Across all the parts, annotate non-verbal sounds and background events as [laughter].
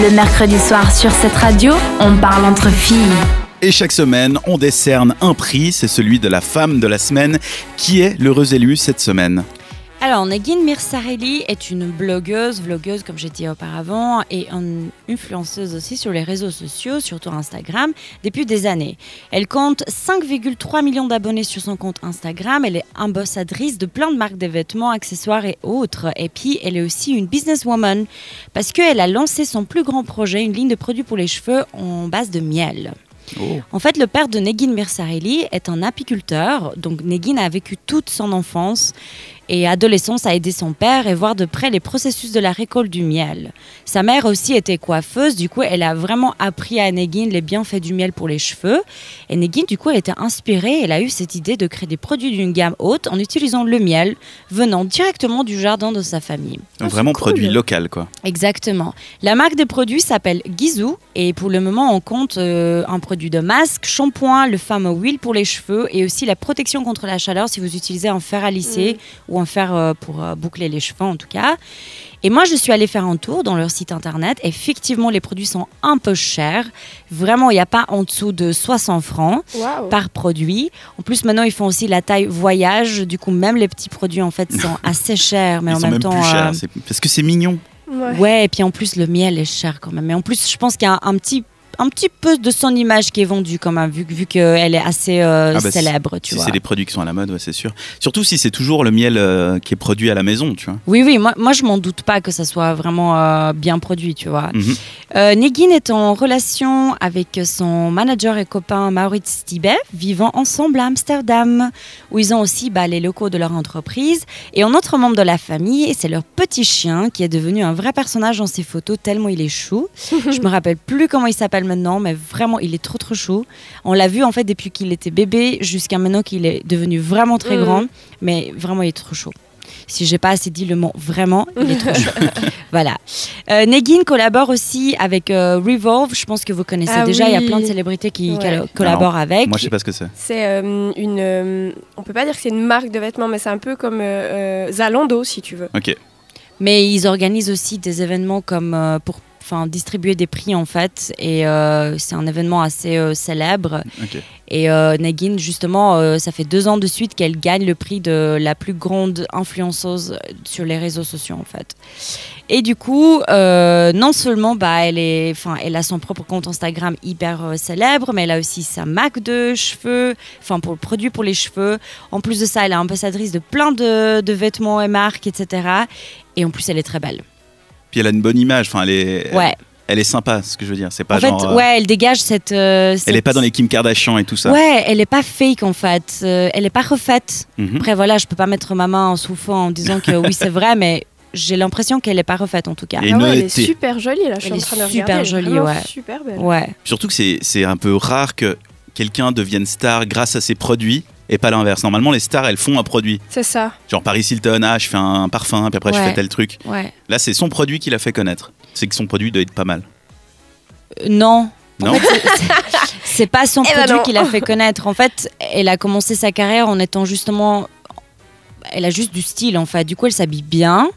Le mercredi soir sur cette radio, on parle entre filles. Et chaque semaine, on décerne un prix, c'est celui de la femme de la semaine. Qui est l'heureuse élue cette semaine? Alors, Negin Mirsareli est une blogueuse, vlogueuse comme j'ai dit auparavant, et une influenceuse aussi sur les réseaux sociaux, surtout Instagram, depuis des années. Elle compte 5,3 millions d'abonnés sur son compte Instagram. Elle est ambassadrice de plein de marques de vêtements, accessoires et autres. Et puis, elle est aussi une businesswoman parce qu'elle a lancé son plus grand projet, une ligne de produits pour les cheveux en base de miel. En fait, le père de Negin Mirsareli est un apiculteur. Donc, Negin a vécu toute son enfance et adolescence à aider son père et voir de près les processus de la récolte du miel. Sa mère aussi était coiffeuse, du coup, elle a vraiment appris à Negin les bienfaits du miel pour les cheveux. Et Negin, du coup, elle était inspirée. Elle a eu cette idée de créer des produits d'une gamme haute en utilisant le miel venant directement du jardin de sa famille. Donc Vraiment produit local, quoi. Exactement. La marque des produits s'appelle Gizou et pour le moment, on compte euh, un produit de masque, shampoing, le fameux huile pour les cheveux et aussi la protection contre la chaleur si vous utilisez un fer à lisser ou un fer euh, pour euh, boucler les cheveux en tout cas. Et moi, je suis allée faire un tour dans leur site internet. Effectivement, les produits sont un peu chers. Vraiment, il n'y a pas en dessous de 60 francs par produit. En plus, maintenant, ils font aussi la taille voyage. Du coup, même les petits produits, en fait, [laughs] sont assez chers. Mais Ils en sont même même temps, plus euh, Parce que c'est mignon. Ouais. Ouais, et puis en plus, le miel est cher quand même. Mais en plus, je pense qu'il y a un, un petit, un petit peu de son image qui est vendue quand même, vu, vu qu'elle est assez euh, Ah bah, célèbre, tu si vois. c'est des produits qui sont à la mode, ouais, c'est sûr. Surtout si c'est toujours le miel euh, qui est produit à la maison, tu vois. Oui, oui, moi, moi je m'en doute pas que ça soit vraiment euh, bien produit, tu vois. Mhm. Negin est en relation avec son manager et copain Maurits Tibet, vivant ensemble à Amsterdam, où ils ont aussi bah, les locaux de leur entreprise. Et un autre membre de la famille, c'est leur petit chien, qui est devenu un vrai personnage dans ses photos, tellement il est chou. [laughs] Je me rappelle plus comment il s'appelle maintenant, mais vraiment, il est trop trop chou. On l'a vu en fait depuis qu'il était bébé jusqu'à maintenant qu'il est devenu vraiment très Mhm. grand, mais vraiment, il est trop chaud. Si j'ai pas assez dit le mot vraiment, il est trop chaud. [laughs] Voilà. Euh, Negin collabore aussi avec euh, Revolve. Je pense que vous connaissez Ah déjà. Il y a plein de célébrités qui Ouais. collaborent avec. Moi, je sais pas ce que c'est. C'est euh, une. euh, on peut pas dire que c'est une marque de vêtements, mais c'est un peu comme Zalando, si tu veux. Ok. Mais ils organisent aussi des événements comme euh, pour enfin, distribuer des prix en fait. Et euh, c'est un événement assez euh, célèbre. Et euh, Negin, justement, ça fait deux ans de suite qu'elle gagne le prix de la plus grande influenceuse sur les réseaux sociaux, en fait. Et du coup, non seulement bah, elle, est, enfin, elle a son propre compte Instagram hyper célèbre, mais elle a aussi sa marque de cheveux, enfin pour le produit pour les cheveux. En plus de ça, elle est ambassadrice de plein de, de vêtements et marques, etc. Et en plus, elle est très belle. Puis elle a une bonne image. Enfin, elle est, Ouais. elle est sympa, ce que je veux dire. C'est pas en fait, genre. euh, ouais, elle dégage cette. euh, Elle est pas dans les Kim Kardashian et tout ça. Ouais, elle est pas fake en fait. Euh, elle est pas refaite. Mhm. Après, voilà, je peux pas mettre ma main en soufflant en disant que oui, c'est vrai, mais j'ai l'impression qu'elle est pas refaite en tout cas. Ah ouais, elle est super jolie, là. Je suis Elle en est train de super regarder. elle est jolie, ouais. Super belle. Ouais. Surtout que c'est c'est un peu rare que quelqu'un devienne star grâce à ses produits et pas l'inverse. Normalement, les stars, elles font un produit. C'est ça. Genre Paris Hilton, ah, je fais un parfum, puis après je fais tel truc. Ouais. Là, c'est son produit qui l'a fait connaître. C'est que son produit doit être pas mal. Euh, non. En Non fait, c'est- pas son [laughs] Eh ben produit qui l'a fait connaître. En fait, elle a commencé sa carrière en étant justement. Elle a juste du style en fait. Du coup, elle s'habille bien.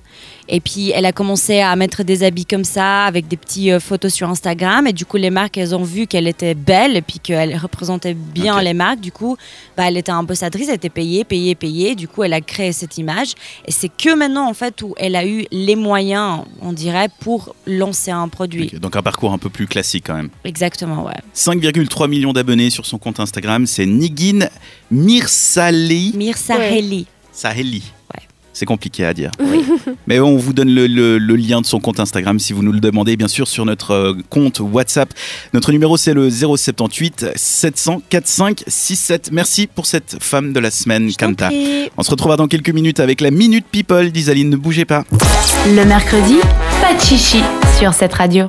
Et puis, elle a commencé à mettre des habits comme ça, avec des petites euh, photos sur Instagram. Et du coup, les marques, elles ont vu qu'elle était belle et puis qu'elle représentait bien les marques. Du coup, bah, elle était ambassadrice, elle était payée, payée, payée. Du coup, elle a créé cette image. Et c'est que maintenant, en fait, où elle a eu les moyens, on dirait, pour lancer un produit. Donc un parcours un peu plus classique quand même. Exactement, ouais. 5,3 millions d'abonnés sur son compte Instagram. C'est Nigin Mirsali Mirsa Ouais. Heli. Saheli. Ouais. C'est compliqué à dire. [laughs] Mais on vous donne le, le- le lien de son compte Instagram si vous nous le demandez, bien sûr, sur notre euh, compte WhatsApp. Notre numéro, c'est le 078 700 4567. Merci pour cette femme de la semaine, Je Kanta. On se retrouvera dans quelques minutes avec la Minute People d'Isaline. Ne bougez pas. Le mercredi, pas de chichi sur cette radio.